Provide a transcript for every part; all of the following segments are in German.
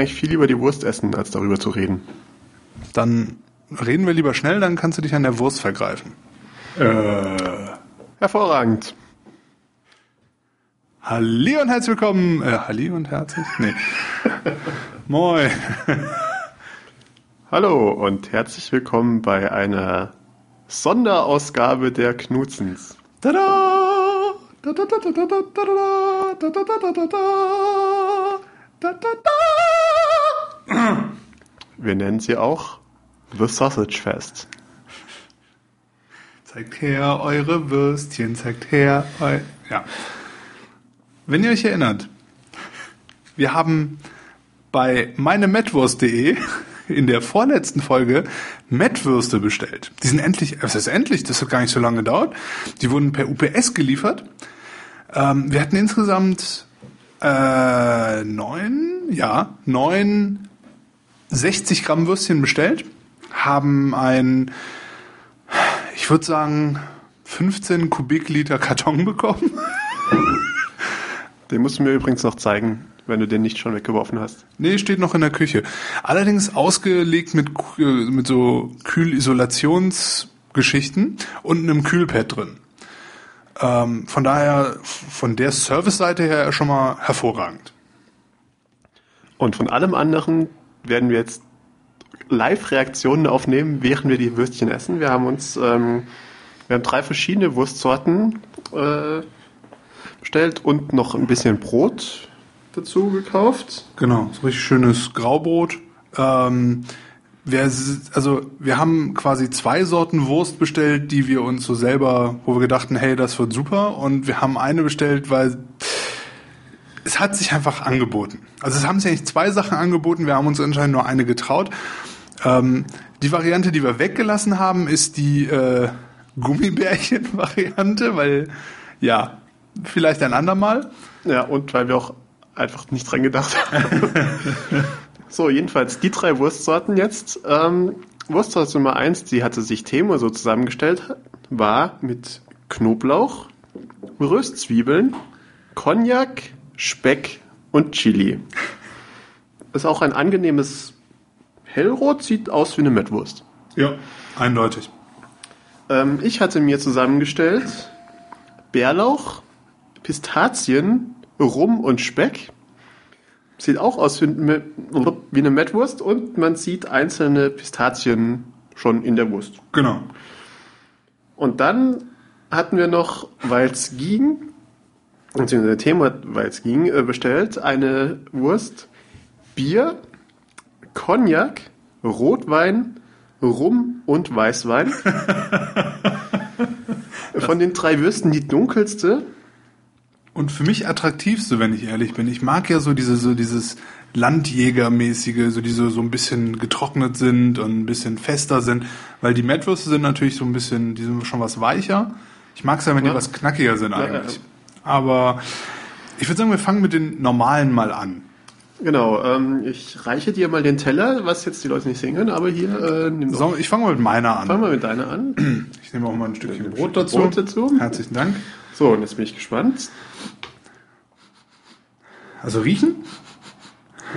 eigentlich viel lieber die Wurst essen, als darüber zu reden. Dann reden wir lieber schnell, dann kannst du dich an der Wurst vergreifen. Äh. Hervorragend. Halli und herzlich willkommen. Äh, Halli und herzlich? Nee. Moin. Hallo und herzlich willkommen bei einer Sonderausgabe der Knutzens. Tada! Da, da, da, da, da, da, da, da, da, da, da, da, da, da. Wir nennen sie auch The Sausage Fest. Zeigt her eure Würstchen, zeigt her eu Ja. Wenn ihr euch erinnert, wir haben bei meinemetwurst.de in der vorletzten Folge Mettwürste bestellt. Die sind endlich, es ist endlich, das hat gar nicht so lange gedauert. Die wurden per UPS geliefert. Ähm, wir hatten insgesamt äh, neun, ja, neun 60 Gramm Würstchen bestellt, haben ein, ich würde sagen, 15 Kubikliter Karton bekommen. Den musst du mir übrigens noch zeigen, wenn du den nicht schon weggeworfen hast. Nee, steht noch in der Küche. Allerdings ausgelegt mit, äh, mit so Kühlisolationsgeschichten und einem Kühlpad drin. Ähm, von daher, von der Service-Seite her schon mal hervorragend. Und von allem anderen werden wir jetzt Live-Reaktionen aufnehmen, während wir die Würstchen essen. Wir haben uns, ähm, wir haben drei verschiedene Wurstsorten äh, bestellt und noch ein bisschen Brot dazu gekauft. Genau, so richtig schönes Graubrot. Ähm, wir, also wir haben quasi zwei Sorten Wurst bestellt, die wir uns so selber, wo wir gedachten, hey, das wird super. Und wir haben eine bestellt, weil es hat sich einfach angeboten. Also es haben sich eigentlich zwei Sachen angeboten, wir haben uns anscheinend nur eine getraut. Ähm, die Variante, die wir weggelassen haben, ist die äh, Gummibärchen-Variante, weil ja, vielleicht ein andermal. Ja, und weil wir auch einfach nicht dran gedacht haben. so, jedenfalls die drei Wurstsorten jetzt. Ähm, Wurstsorte Nummer eins, die hatte sich Temo so zusammengestellt, war mit Knoblauch, Röstzwiebeln, Cognac, Speck und Chili. Ist auch ein angenehmes Hellrot, sieht aus wie eine Mettwurst. Ja, eindeutig. Ähm, ich hatte mir zusammengestellt Bärlauch, Pistazien, Rum und Speck. Sieht auch aus wie, wie eine Mettwurst und man sieht einzelne Pistazien schon in der Wurst. Genau. Und dann hatten wir noch, weil es ging, beziehungsweise Thema, weil es ging, äh, bestellt eine Wurst, Bier, Cognac, Rotwein, Rum und Weißwein. Von den drei Würsten die dunkelste. Und für mich attraktivste, wenn ich ehrlich bin. Ich mag ja so diese, so dieses Landjägermäßige, so die so, so ein bisschen getrocknet sind und ein bisschen fester sind, weil die Mettwürste sind natürlich so ein bisschen, die sind schon was weicher. Ich mag es ja, wenn Ja. die was knackiger sind eigentlich. Ja, Aber ich würde sagen, wir fangen mit den normalen mal an. Genau, ähm, ich reiche dir mal den Teller, was jetzt die Leute nicht sehen können, aber hier, äh, nimm. So, ich fange mal mit meiner an. Fangen wir mit deiner an. Ich nehme auch mal ein Stückchen Ein Brot dazu. Brot dazu. Herzlichen Dank. So, und jetzt bin ich gespannt. Also riechen?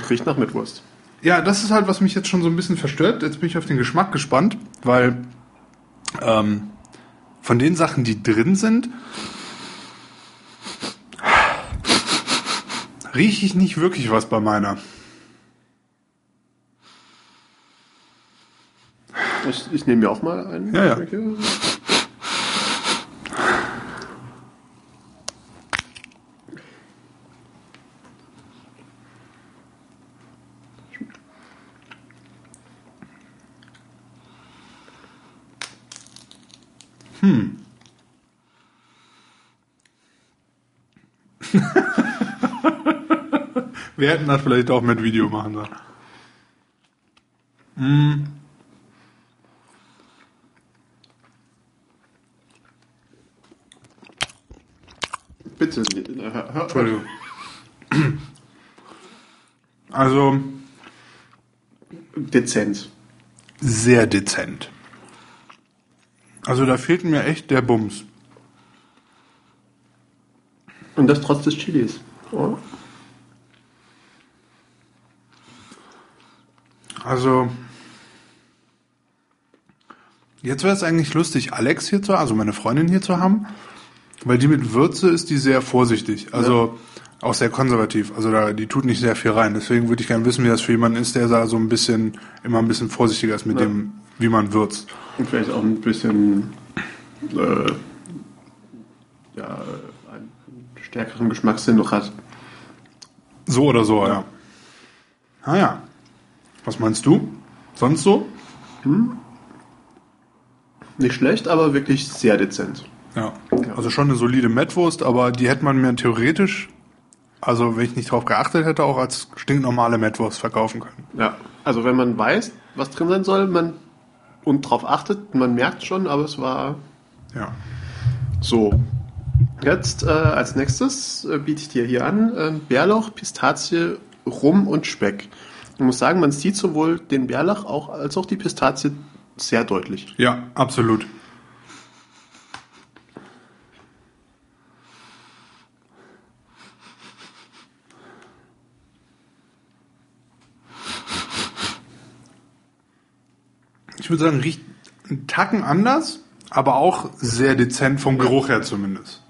Riecht nach Mitwurst. Ja, das ist halt, was mich jetzt schon so ein bisschen verstört. Jetzt bin ich auf den Geschmack gespannt, weil ähm, von den Sachen, die drin sind, rieche ich nicht wirklich was bei meiner. Ich, ich nehme mir auch mal einen. Ja, ja. Okay. Wir hätten das vielleicht auch mit Video machen sollen. Bitte. äh, hör- hör- Entschuldigung. Also Dezent. sehr dezent. Also da fehlt mir echt der Bums. Und das trotz des Chilis. Oh. Also, jetzt wäre es eigentlich lustig, Alex hier zu, also meine Freundin hier zu haben, weil die mit Würze ist die sehr vorsichtig, also auch sehr konservativ. Also da, die tut nicht sehr viel rein. Deswegen würde ich gerne wissen, wie das für jemanden ist, der da so ein bisschen, immer ein bisschen vorsichtiger ist mit Ja. dem, wie man würzt. Und vielleicht auch ein bisschen äh, ja, einen stärkeren Geschmackssinn noch hat. So oder so, ja. Ah ja. Was meinst du? Sonst so? Nicht schlecht, aber wirklich sehr dezent. Ja. Also schon eine solide Mettwurst, aber die hätte man mir theoretisch, also wenn ich nicht drauf geachtet hätte, auch als stinknormale Mettwurst verkaufen können. Ja, also wenn man weiß, was drin sein soll, man und drauf achtet, man merkt schon, aber es war Ja. so. Jetzt äh, als nächstes äh, biete ich dir hier an äh, Bärlauch, Pistazie, Rum und Speck. Ich muss sagen, man sieht sowohl den Bärlauch auch, als auch die Pistazie sehr deutlich. Ja, absolut. Ich würde sagen, riecht einen Tacken anders, aber auch sehr dezent vom Geruch her zumindest.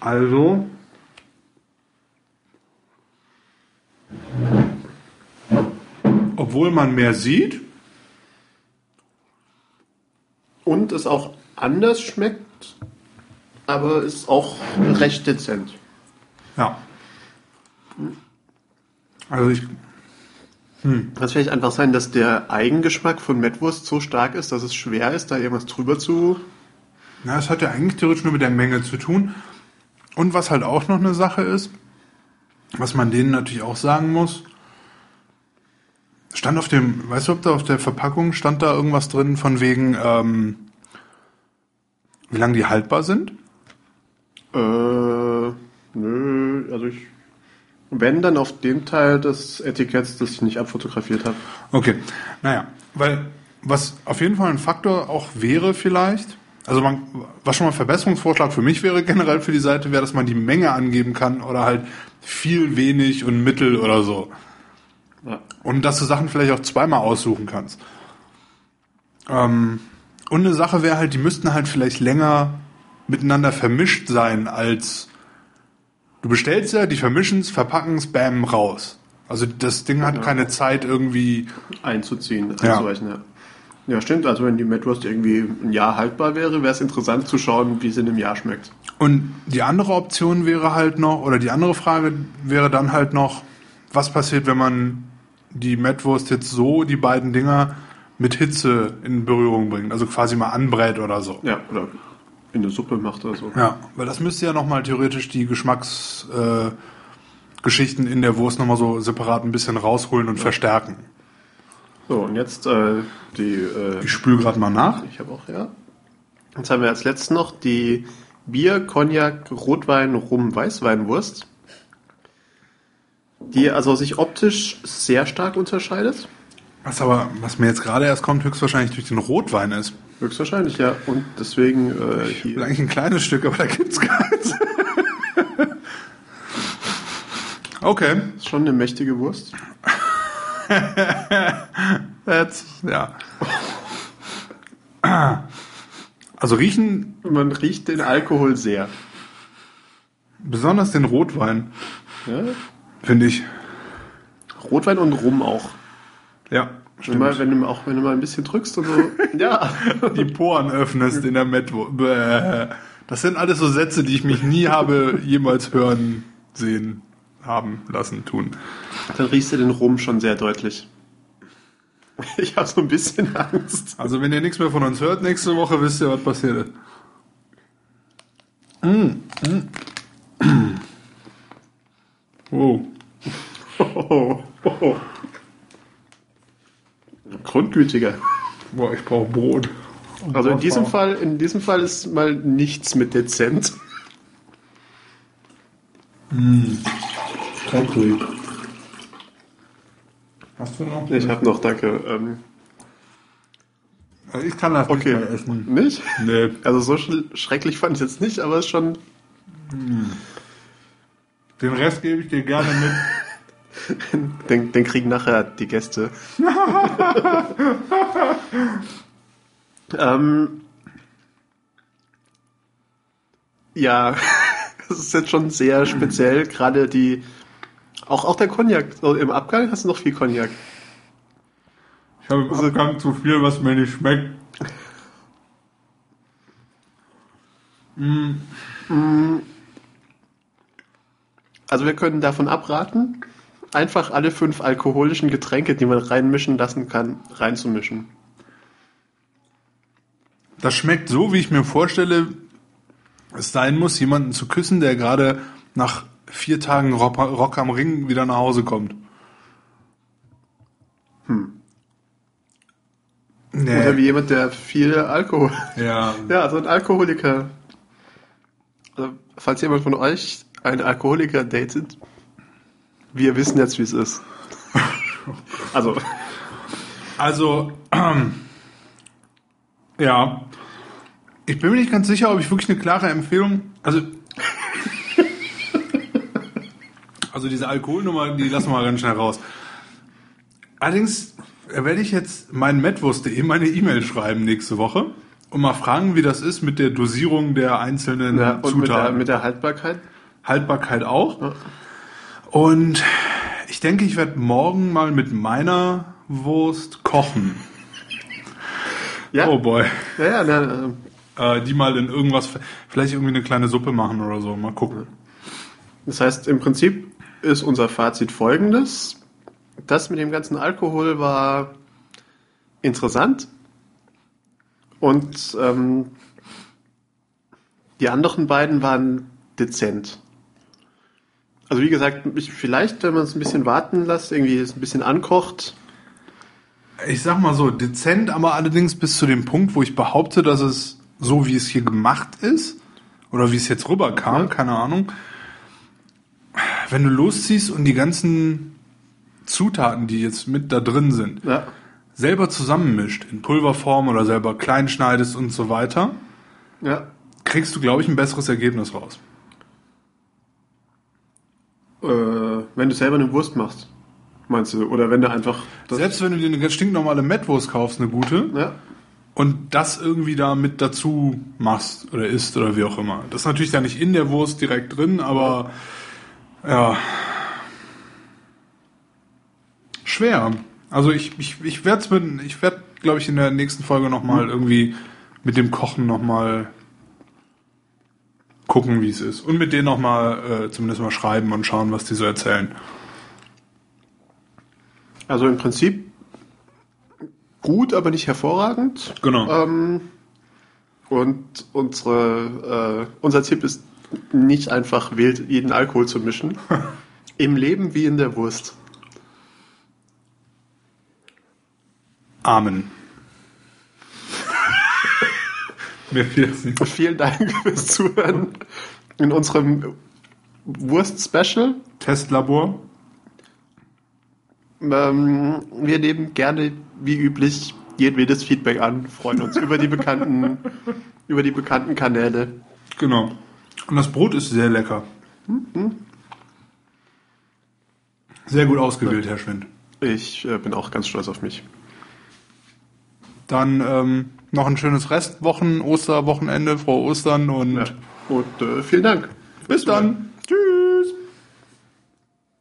Also. Obwohl man mehr sieht, Und es auch anders schmeckt, aber ist auch recht dezent. ja. Also ich, Das vielleicht einfach sein, dass der Eigengeschmack von Mettwurst so stark ist, dass es schwer ist, da irgendwas drüber zu. na, es hat ja eigentlich theoretisch nur mit der Menge zu tun. Und was halt auch noch eine Sache ist, was man denen natürlich auch sagen muss, stand auf dem, weißt du, ob da auf der Verpackung stand da irgendwas drin von wegen, ähm, wie lange die haltbar sind? Äh, nö, also ich. Wenn dann auf dem Teil des Etiketts, das ich nicht abfotografiert habe. Okay, naja, weil was auf jeden Fall ein Faktor auch wäre vielleicht, also man, was schon mal ein Verbesserungsvorschlag für mich wäre generell für die Seite, wäre, dass man die Menge angeben kann oder halt viel, wenig und mittel oder so. Ja. Und dass du Sachen vielleicht auch zweimal aussuchen kannst. Ähm, und eine Sache wäre halt, die müssten halt vielleicht länger miteinander vermischt sein als du bestellst ja, die vermischen es, verpacken es, bam, raus. Also das Ding hat keine Zeit irgendwie. Einzuziehen, Ja. einzuweichen, ja. Ja, stimmt. Also wenn die Mettwurst irgendwie ein Jahr haltbar wäre, wäre es interessant zu schauen, wie sie in einem Jahr schmeckt. Und die andere Option wäre halt noch, oder die andere Frage wäre dann halt noch, was passiert, wenn man die Mettwurst jetzt so, die beiden Dinger, mit Hitze in Berührung bringt? Also quasi mal anbrät oder so. Ja, oder in eine Suppe macht oder so. Ja, weil das müsste ja nochmal theoretisch die Geschmacksgeschichten äh, in der Wurst nochmal so separat ein bisschen rausholen und verstärken. So, und jetzt äh, die. Äh, Ich spüle gerade mal nach. ich habe auch, ja. Jetzt haben wir als letztes noch die Bier, Cognac, Rotwein, Rum, Weißweinwurst. Die also sich optisch sehr stark unterscheidet. Was aber, was mir jetzt gerade erst kommt, höchstwahrscheinlich durch den Rotwein ist. Höchstwahrscheinlich, ja. Und deswegen äh, Ich will eigentlich ein kleines Stück, aber da gibt's keins. okay. Ist schon eine mächtige Wurst. Jetzt, ja. Also riechen Man riecht den Alkohol sehr. besonders den Rotwein, Ja? finde ich. Rotwein und Rum auch. Ja, Wenn, mal, wenn, du, auch wenn du mal ein bisschen drückst und so. ja. Die Poren öffnest in der Metwo. Bäh. Das sind alles so Sätze, die ich mich nie habe jemals hören, sehen, haben lassen, tun. Dann riechst du den Rum schon sehr deutlich. Ich habe so ein bisschen Angst. Also wenn ihr nichts mehr von uns hört nächste Woche, wisst ihr, was passiert ist. Mm, Wow. Oh, oh. Grundgütiger. Boah, ich brauche Brot. Also in diesem Fall, in diesem Fall ist mal nichts mit dezent. eklig. Hast du noch? Ich habe noch, danke. Ähm, Ich kann das okay. nicht mehr essen. Nicht? Nee. Also so sch schrecklich fand ich jetzt nicht, aber es ist schon. Den Rest gebe ich dir gerne mit. Den, den kriegen nachher die Gäste. ähm, ja, das ist jetzt schon sehr speziell. Gerade die. Auch, auch der Cognac. So, Im Abgang hast du noch viel Cognac. Ich habe im Abgang zu viel, was mir nicht schmeckt. Also wir können davon abraten, einfach alle fünf alkoholischen Getränke, die man reinmischen lassen kann, reinzumischen. Das schmeckt so, wie ich mir vorstelle, es sein muss, jemanden zu küssen, der gerade nach vier Tagen Rock, Rock am Ring wieder nach Hause kommt. Hm. Oder wie Nee. jemand, der viel Alkohol. Ja, Ja, also ein Alkoholiker. Also, falls jemand von euch einen Alkoholiker datet, wir wissen jetzt, wie es ist. Also, Also, ähm, ja. Ich bin mir nicht ganz sicher, ob ich wirklich eine klare Empfehlung. Also. also diese Alkoholnummer, die lassen wir mal ganz schnell raus. Allerdings werde ich jetzt meinen Metwurst.de meine E-Mail schreiben nächste Woche und mal fragen, wie das ist mit der Dosierung der einzelnen ja, und mit der, Zutaten. mit der Haltbarkeit. Haltbarkeit auch. Und ich denke, ich werde morgen mal mit meiner Wurst kochen. Ja, Oh boy. ja, ja, na, äh, die mal in irgendwas, vielleicht irgendwie eine kleine Suppe machen oder so. Mal gucken. das heißt, im Prinzip ist unser Fazit folgendes. Das mit dem ganzen Alkohol war interessant. Und ähm, die anderen beiden waren dezent. Also wie gesagt, ich, vielleicht, wenn man es ein bisschen warten lässt, irgendwie es ein bisschen ankocht, Ich sag mal so, dezent, aber allerdings bis zu dem Punkt, wo ich behaupte, dass es so, wie es hier gemacht ist, oder wie es jetzt rüberkam, Ja. keine Ahnung. Wenn du losziehst und die ganzen Zutaten, die jetzt mit da drin sind, ja, selber zusammenmischt, in Pulverform oder selber klein schneidest und so weiter, ja, kriegst du, glaube ich, ein besseres Ergebnis raus. Äh, wenn du selber eine Wurst machst, meinst du? Oder wenn du einfach Selbst wenn du dir eine ganz stinknormale Mettwurst kaufst, eine gute, ja, und das irgendwie da mit dazu machst oder isst oder wie auch immer. Das ist natürlich da nicht in der Wurst direkt drin, aber ja. Schwer. Also ich, ich, ich werde mit, ich werde, glaube ich, in der nächsten Folge nochmal irgendwie mit dem Kochen nochmal gucken, wie es ist. Und mit denen nochmal äh, zumindest mal schreiben und schauen, was die so erzählen. also im Prinzip gut, aber nicht hervorragend. Genau. Ähm, und unsere, äh, unser Tipp ist nicht einfach wild jeden Alkohol zu mischen. Im Leben wie in der Wurst. Amen. Mir fiel es nicht. Vielen Dank fürs Zuhören in unserem Wurst-Special. Testlabor. Ähm, wir nehmen gerne, wie üblich, jedwedes Feedback an, freuen uns über die bekannten, über die bekannten Kanäle. Genau. Und das Brot ist sehr lecker. Sehr gut ausgewählt, Herr Schwind. Ich äh, bin auch ganz stolz auf mich. Dann ähm, noch ein schönes Restwochen, Osterwochenende, frohe Ostern und Ja. Und äh, vielen Dank. bis dann.